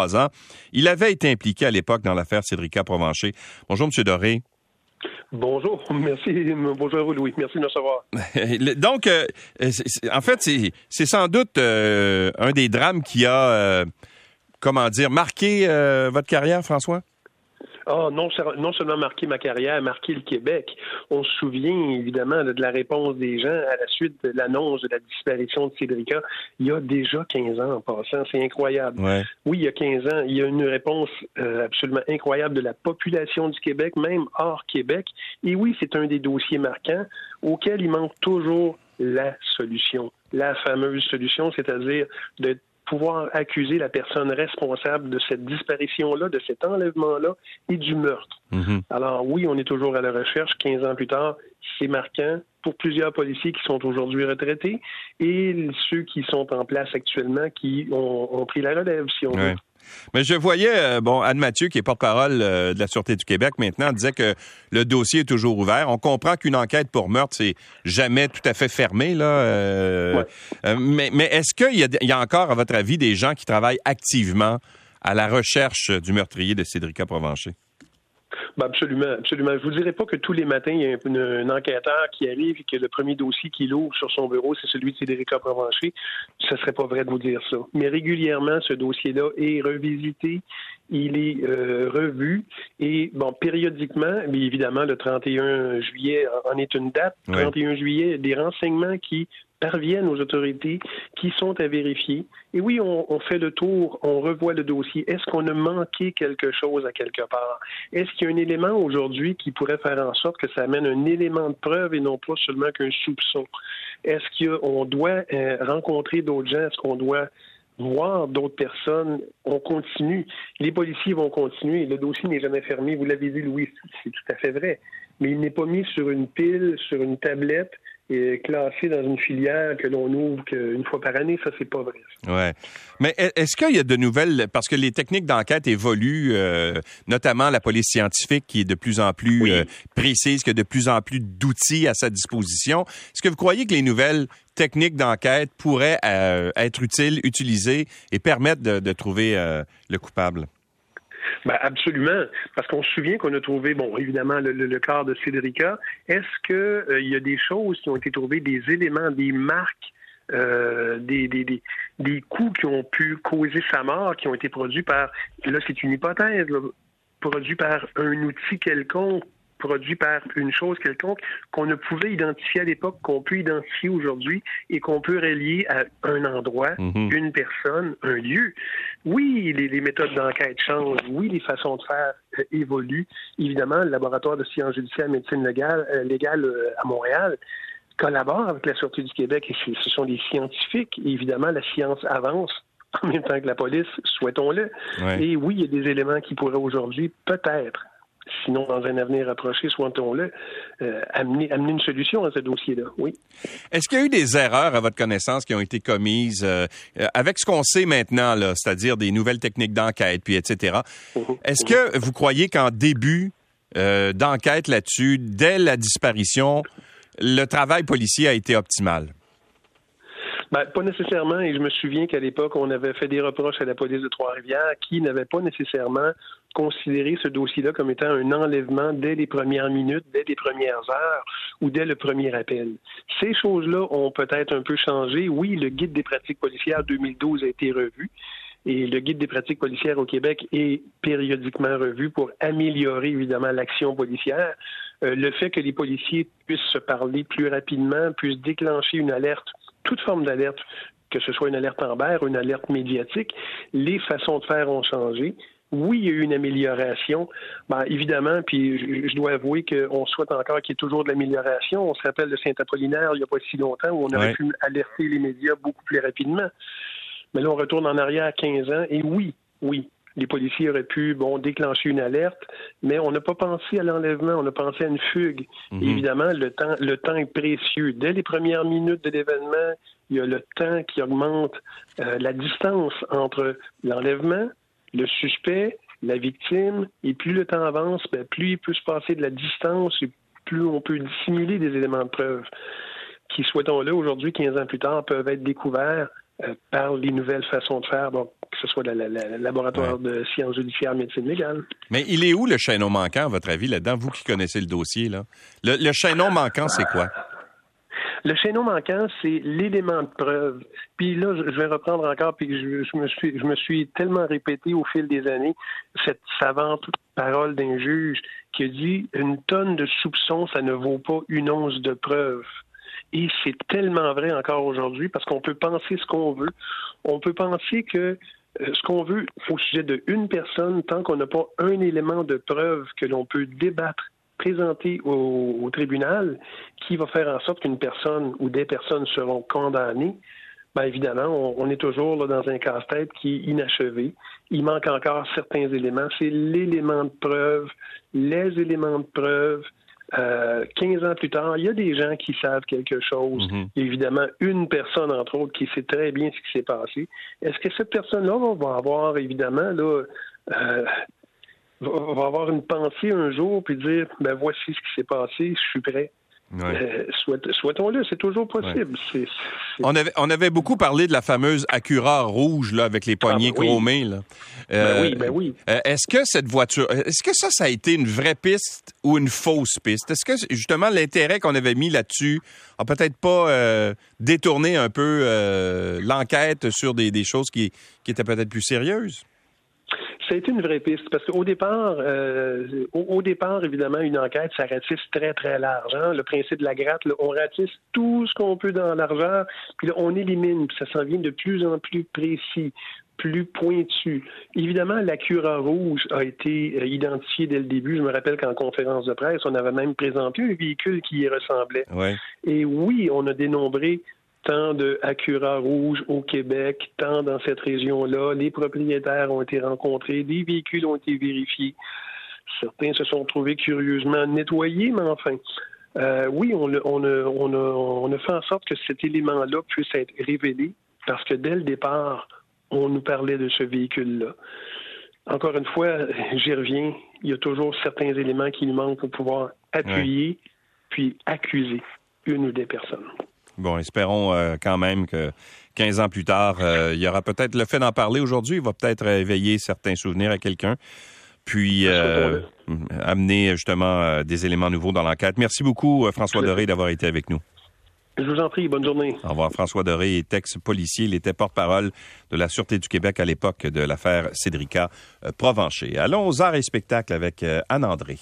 ans. Il avait été impliqué à l'époque dans l'affaire Cédrica Provencher. Bonjour, M. Doré. Bonjour, merci. Bonjour Louis, merci de me recevoir. Donc, euh, en fait, c'est sans doute euh, un des drames qui a, euh, comment dire, marqué votre carrière, François? Ah, non, non seulement marqué ma carrière, marqué le Québec. On se souvient évidemment de la réponse des gens à la suite de l'annonce de la disparition de Cédrica. Il y a déjà 15 ans en passant. C'est incroyable. Oui, il y a 15 ans, il y a une réponse euh, absolument incroyable de la population du Québec, même hors Québec. Et oui, c'est un des dossiers marquants auquel il manque toujours la solution, la fameuse solution, c'est-à-dire de pouvoir accuser la personne responsable de cette disparition-là, de cet enlèvement-là et du meurtre. Mhm. Alors oui, on est toujours à la recherche. 15 ans plus tard, c'est marquant pour plusieurs policiers qui sont aujourd'hui retraités et ceux qui sont en place actuellement qui ont, pris la relève, si on veut. Mais je voyais, euh, bon, Anne Mathieu, qui est porte-parole euh, de la Sûreté du Québec maintenant, disait que le dossier est toujours ouvert. On comprend qu'une enquête pour meurtre, c'est jamais tout à fait fermé, là. Euh, mais, mais est-ce qu'il y, y, a encore, à votre avis, des gens qui travaillent activement à la recherche du meurtrier de Cédrica Provencher? Ben absolument, absolument. Je vous dirais pas que tous les matins, il y a un, enquêteur qui arrive et que le premier dossier qu'il ouvre sur son bureau, c'est celui de Cédric Provencher. Ce serait pas vrai de vous dire ça. Mais régulièrement, ce dossier-là est revisité, il est euh, revu et bon périodiquement, mais évidemment le 31 juillet en est une date. 31 juillet, des renseignements qui parviennent aux autorités, qui sont à vérifier. Et oui, on, fait le tour, on revoit le dossier. Est-ce qu'on a manqué quelque chose à quelque part? Est-ce qu'il y a un élément aujourd'hui qui pourrait faire en sorte que ça amène un élément de preuve et non pas seulement qu'un soupçon? Est-ce qu'on doit euh, rencontrer d'autres gens? Est-ce qu'on doit voir d'autres personnes, on continue. Les policiers vont continuer. Le dossier n'est jamais fermé. Vous l'avez dit, Louis, c'est tout à fait vrai. Mais il n'est pas mis sur une pile, sur une tablette et classé dans une filière que l'on ouvre qu'une fois par année, ça, c'est pas vrai. Ouais. Mais est-ce qu'il y a de nouvelles, parce que les techniques d'enquête évoluent, euh, notamment la police scientifique qui est de plus en plus euh, précise, qui a de plus en plus d'outils à sa disposition. Est-ce que vous croyez que les nouvelles techniques d'enquête pourraient euh, être utiles, utilisées et permettre de trouver le coupable? Ben absolument, parce qu'on se souvient qu'on a trouvé, bon, évidemment, le, le, corps de Cédrica. Est-ce qu'il euh, y a des choses qui ont été trouvées, des éléments, des marques, euh, des, des, des, des, coups qui ont pu causer sa mort, qui ont été produits par, là c'est une hypothèse, produits par un outil quelconque produit par une chose quelconque qu'on ne pouvait identifier à l'époque, qu'on peut identifier aujourd'hui et qu'on peut relier à un endroit, mhm. une personne, un lieu. Oui, les, méthodes d'enquête changent. Oui, les façons de faire euh, évoluent. Évidemment, le laboratoire de sciences judiciaires et médecine légale, euh, légale euh, à Montréal collabore avec la Sûreté du Québec et ce sont des scientifiques. Et évidemment, la science avance en même temps que la police, souhaitons-le. Et oui, il y a des éléments qui pourraient aujourd'hui peut-être sinon dans un avenir rapproché, souhaitons-le, euh, amener, amener une solution à ce dossier-là. Oui. Est-ce qu'il y a eu des erreurs à votre connaissance qui ont été commises euh, euh, avec ce qu'on sait maintenant, là, c'est-à-dire des nouvelles techniques d'enquête, puis etc. Mhm. Est-ce que vous croyez qu'en début d'enquête là-dessus, dès la disparition, le travail policier a été optimal? Ben, pas nécessairement, et je me souviens qu'à l'époque, on avait fait des reproches à la police de Trois-Rivières qui n'avait pas nécessairement considéré ce dossier-là comme étant un enlèvement dès les premières minutes, dès les premières heures ou dès le premier appel. Ces choses-là ont peut-être un peu changé. Oui, le guide des pratiques policières 2012 a été revu. Et le guide des pratiques policières au Québec est périodiquement revu pour améliorer évidemment l'action policière. Euh, le fait que les policiers puissent se parler plus rapidement, puissent déclencher une alerte toute forme d'alerte, que ce soit une alerte en berre, une alerte médiatique, les façons de faire ont changé. Oui, il y a eu une amélioration. Ben, évidemment, puis je, dois avouer qu'on souhaite encore qu'il y ait toujours de l'amélioration. On se rappelle de Saint-Apollinaire il n'y a pas si longtemps où on aurait pu alerter les médias beaucoup plus rapidement. Mais là, on retourne en arrière à 15 ans et oui, oui, les policiers auraient pu bon déclencher une alerte, mais on n'a pas pensé à l'enlèvement, on a pensé à une fugue. Mhm. évidemment, le temps, le temps est précieux. Dès les premières minutes de l'événement, il y a le temps qui augmente euh, la distance entre l'enlèvement, le suspect, la victime, et plus le temps avance, ben, plus il peut se passer de la distance et plus on peut dissimuler des éléments de preuve qui, souhaitons-le, aujourd'hui, 15 ans plus tard, peuvent être découverts par les nouvelles façons de faire, donc que ce soit le laboratoire de sciences judiciaires, médecine légale. Mais il est où le chaînon manquant, à votre avis, là-dedans, vous qui connaissez le dossier? Là? Le, le chaînon manquant, c'est quoi? Le chaînon manquant, c'est l'élément de preuve. Puis là, je vais reprendre encore, puis je, me suis, je me suis tellement répété au fil des années cette savante parole d'un juge qui a dit une tonne de soupçons, ça ne vaut pas une once de preuve. Et c'est tellement vrai encore aujourd'hui parce qu'on peut penser ce qu'on veut. On peut penser que euh, ce qu'on veut au sujet de une personne, tant qu'on n'a pas un élément de preuve que l'on peut débattre présenté au, tribunal qui va faire en sorte qu'une personne ou des personnes seront condamnées, bien évidemment, on, est toujours dans un casse-tête qui est inachevé. Il manque encore certains éléments. C'est l'élément de preuve, les éléments de preuve. Euh, 15 ans plus tard, il y a des gens qui savent quelque chose. Mm-hmm. Évidemment, une personne, entre autres, qui sait très bien ce qui s'est passé. Est-ce que cette personne-là va avoir, évidemment, là, euh, va avoir une pensée un jour puis dire ben voici ce qui s'est passé, je suis prêt? Euh, souhaitons-le, c'est toujours possible. On, avait, on avait beaucoup parlé de la fameuse Acura rouge là, avec les ah, poignées ben chromées. Là. Ben euh, oui, ben oui. Euh, est-ce que cette voiture, est-ce que ça, ça a été une vraie piste ou une fausse piste? Est-ce que justement l'intérêt qu'on avait mis là-dessus a peut-être pas détourné un peu l'enquête sur des, des choses qui, qui étaient peut-être plus sérieuses? Ça a été une vraie piste parce qu'au départ, euh, au, départ, évidemment, une enquête, ça ratisse très, très large. Hein. Le principe de la gratte, on ratisse tout ce qu'on peut dans la largeur, puis là, on élimine, puis ça s'en vient de plus en plus précis plus pointu. Évidemment, la cura rouge a été euh, identifiée dès le début. Je me rappelle qu'en conférence de presse, on avait même présenté un véhicule qui y ressemblait. Et oui, on a dénombré tant de Acura rouge au Québec, tant dans cette région-là. Les propriétaires ont été rencontrés, des véhicules ont été vérifiés. Certains se sont trouvés curieusement nettoyés, mais enfin, euh, oui, on, on, on, a, fait en sorte que cet élément-là puisse être révélé parce que dès le départ, on nous parlait de ce véhicule-là. Encore une fois, j'y reviens, il y a toujours certains éléments qui nous manquent pour pouvoir appuyer puis accuser une ou des personnes. Bon, espérons euh, quand même que 15 ans plus tard, euh, il y aura peut-être le fait d'en parler aujourd'hui, il va peut-être éveiller certains souvenirs à quelqu'un, puis euh, amener justement des éléments nouveaux dans l'enquête. Merci beaucoup, François Doré, d'avoir été avec nous. Je vous en prie, bonne journée. Au revoir. François Doré est ex-policier. Il était porte-parole de la Sûreté du Québec à l'époque de l'affaire Cédrica euh, Provencher. Allons aux arts et spectacles avec euh, Anne-André.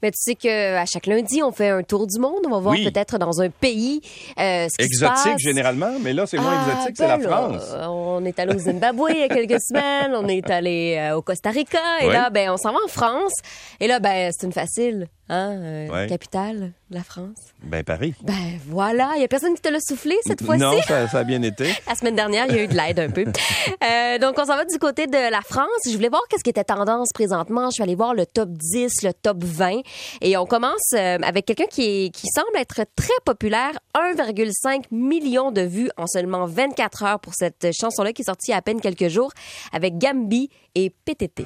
Mais tu sais qu'à chaque lundi, on fait un tour du monde. On va voir peut-être dans un pays euh, ce qui Exotique se passe. généralement, mais là, c'est moins Ah, exotique, c'est la ben là, France. on est allé au Zimbabwe il y a quelques semaines. On est allé euh, au Costa Rica. Et Oui. là, ben, on s'en va en France. Et là, ben, c'est une facile. Hein, euh, Ouais. capitale la France. Ben, Paris. Ben voilà, il y a personne qui te l'a soufflé cette fois-ci? Non, ça, ça a bien été. La semaine dernière, il y a eu de l'aide un peu. Euh, donc, on s'en va du côté de la France. Je voulais voir qu'est-ce qui était tendance présentement. Je suis allée voir le top 10, le top 20. Et on commence euh, avec quelqu'un qui, est- qui semble être très populaire. 1,5 million de vues en seulement 24 heures pour cette chanson-là qui est sortie il y a à peine quelques jours avec Gambi et PTT.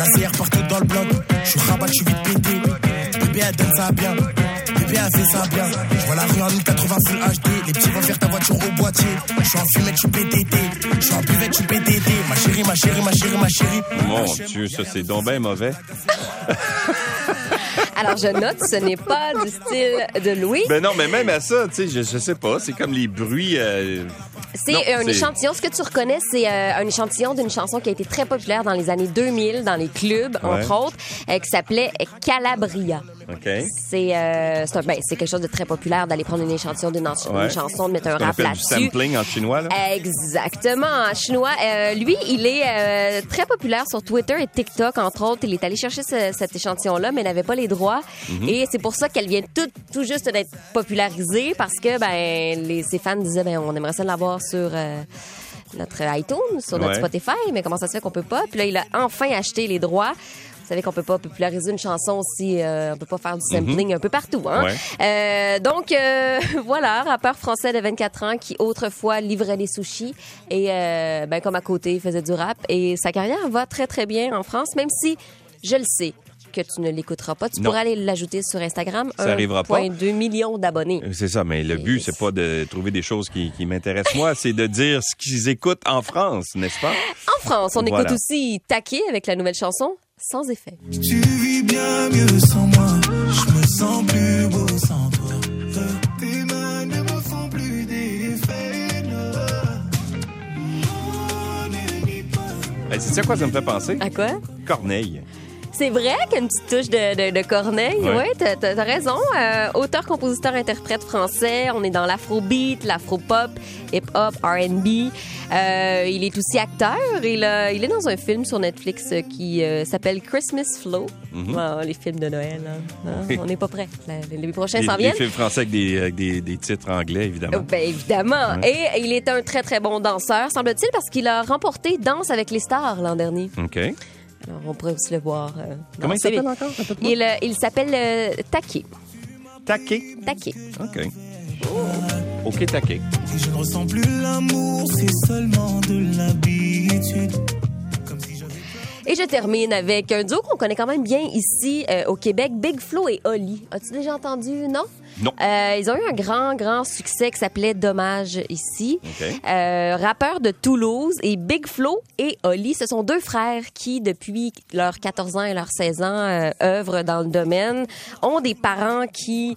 La CR partout dans le bloc. Je suis rabat, je suis vite pété. Bébé, elle donne ça bien. Bébé, elle fait ça bien. Je vois la rue en 1080 full HD. Les petits vont faire ta voiture au boîtier. Je suis en fumette, je suis PTT. Je suis en buvette, je suis PTT. Ma chérie, ma chérie, ma chérie, ma chérie. Mon Dieu, ça, c'est donc bien mauvais. Alors, je note, ce n'est pas du style de Louis. Ben non, mais même à ça, tu sais, je, je sais pas, c'est comme les bruits... euh, C'est un échantillon. Ce que tu reconnais, c'est euh, un échantillon d'une chanson qui a été très populaire dans les années 2000 dans les clubs, Ouais. entre autres, euh, qui s'appelait Calabria. C'est euh, ben, c'est quelque chose de très populaire d'aller prendre un échantillon d'une Ouais. chanson, de mettre un rap du là-dessus. sampling en chinois, là. Exactement, en chinois. Euh, lui, il est euh, très populaire sur Twitter et TikTok, entre autres. Il est allé chercher ce- cet échantillon-là, mais n'avait pas les droits. Mhm. Et c'est pour ça qu'elle vient tout, tout juste d'être popularisée, parce que ben, les, ses fans disaient, ben, on aimerait ça l'avoir sur... notre iTunes, sur notre Ouais. Spotify, mais comment ça se fait qu'on peut pas? Puis là, il a enfin acheté les droits. Savez qu'on peut pas populariser une chanson si euh, on peut pas faire du sampling un peu partout. Hein? Ouais. Euh, donc euh, voilà, rappeur français de 24 ans qui autrefois livrait des sushis et euh, ben comme à côté il faisait du rap et sa carrière va très très bien en France, même si je le sais que tu ne l'écouteras pas. Tu Non. pourrais aller l'ajouter sur Instagram. Ça arrivera pas. 1,2 millions d'abonnés. C'est ça, mais le but, c'est pas de trouver des choses qui, qui m'intéressent moi, c'est de dire ce qu'ils écoutent en France, n'est-ce pas? En France, on Voilà. écoute aussi Taquet avec la nouvelle chanson Sans effet. Tu vis bien mieux sans moi. Je me sens plus beau sans toi. Tes mains ne me font plus d'effet. Hey, c'est ça quoi ça me fait penser? À quoi? Corneille. C'est vrai qu'il y a une petite touche de, de, de Corneille. Ouais. Oui, t'as, t'as raison. Euh, auteur, compositeur, interprète français. On est dans l'afrobeat, l'afropop, hip-hop, R&B. Euh, il est aussi acteur. Il, a- il est dans un film sur Netflix euh, qui euh, s'appelle Christmas Flow. Ah, les films de Noël. hein. Ah, Oui. On n'est pas prêts. Les, prochains Des, s'en des viennent. films français avec des, avec des, des titres anglais, évidemment. Ben évidemment. Et il est un très très bon danseur, semble-t-il, parce qu'il a remporté Danse avec les stars l'an dernier. OK. Alors on pourrait aussi le voir. euh, Comment il s'appelle encore? Il, euh, il s'appelle euh, Taquet. Taquet? Taquet. OK. OK, taquet. Et je ne ressens plus l'amour, c'est seulement de l'habitude. Et je termine avec un duo qu'on connaît quand même bien ici euh, au Québec, Big Flo et Oli. As-tu déjà entendu, non? Non. Euh, ils ont eu un grand, grand succès qui s'appelait Dommage ici. OK. Euh, rappeurs de Toulouse et Big Flo et Oli, ce sont deux frères qui, depuis leurs 14 ans et leurs 16 ans, œuvrent dans le domaine, ont des parents qui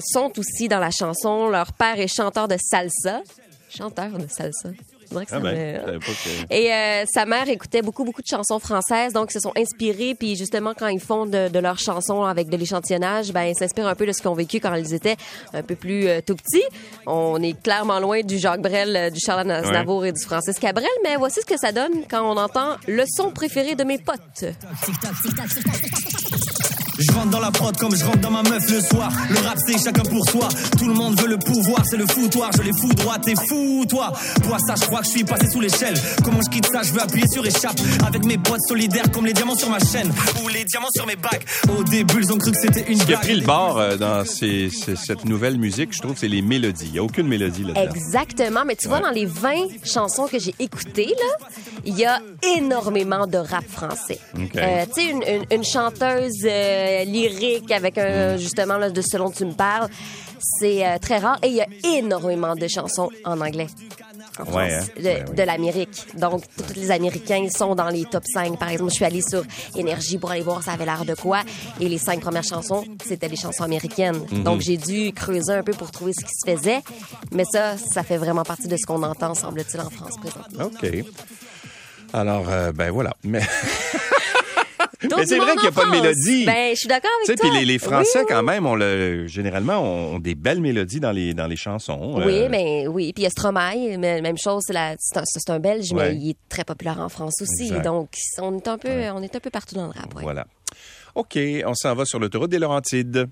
sont aussi dans la chanson. Leur père est chanteur de salsa. Chanteur de salsa. Que ça Ah ben, me- que- et euh, sa mère écoutait beaucoup, beaucoup de chansons françaises, donc ils se sont inspirés. Puis justement, quand ils font de, de leurs chansons avec de l'échantillonnage, ben ils s'inspirent un peu de ce qu'ils ont vécu quand ils étaient un peu plus euh, tout petits. On est clairement loin du Jacques Brel, euh, du Charles Aznavour et du Francis Cabrel, mais voici ce que ça donne quand on entend le son préféré de mes potes. Je rentre dans la prod comme je rentre dans ma meuf le soir. Le rap c'est chacun pour soi. Tout le monde veut le pouvoir, c'est le foutoir. Je les fous droit, t'es fou toi. Pour ça, je crois que je suis passé sous l'échelle. Comment je quitte ça, je veux appuyer sur échappe. Avec mes potes solidaires comme les diamants sur ma chaîne. Ou les diamants sur mes bacs. Au début, ils ont cru que c'était une Ce qui a pris le bord euh, dans ces- ces- cette nouvelle musique, je trouve, c'est les mélodies. Il n'y a aucune mélodie là-dedans. Exactement, mais tu vois, Ouais. dans les 20 chansons que j'ai écoutées, là, il y a énormément de rap français. Euh, tu sais, une, une- une chanteuse euh, lyrique avec un, justement, là, de ce dont tu me parles, c'est euh, très rare. Et il y a énormément de chansons en anglais. En France, Ouais, hein? de, Ouais, ouais. de l'Amérique. Donc, tous les Américains sont dans les top 5. Par exemple, je suis allée sur Énergie pour aller voir ça avait l'air de quoi. Et les cinq premières chansons, c'était les chansons américaines. Mhm. Donc, j'ai dû creuser un peu pour trouver ce qui se faisait. Mais ça, ça fait vraiment partie de ce qu'on entend, semble-t-il, en France présentement. OK. Alors, euh, ben voilà. Mais, Mais c'est vrai qu'il y a pas de mélodie. Ben, je suis d'accord avec toi. puis les, les Français, Oui, quand oui. même, on le, généralement, ont des belles mélodies dans les, dans les chansons. Oui, Euh, mais oui. Puis il y a Stromae, même chose, c'est un, un Belge, Ouais. mais il est très populaire en France aussi. Exact. Donc, on est un peu, on est un peu partout dans le rap. ouais. Voilà. OK, on s'en va sur l'autoroute des Laurentides.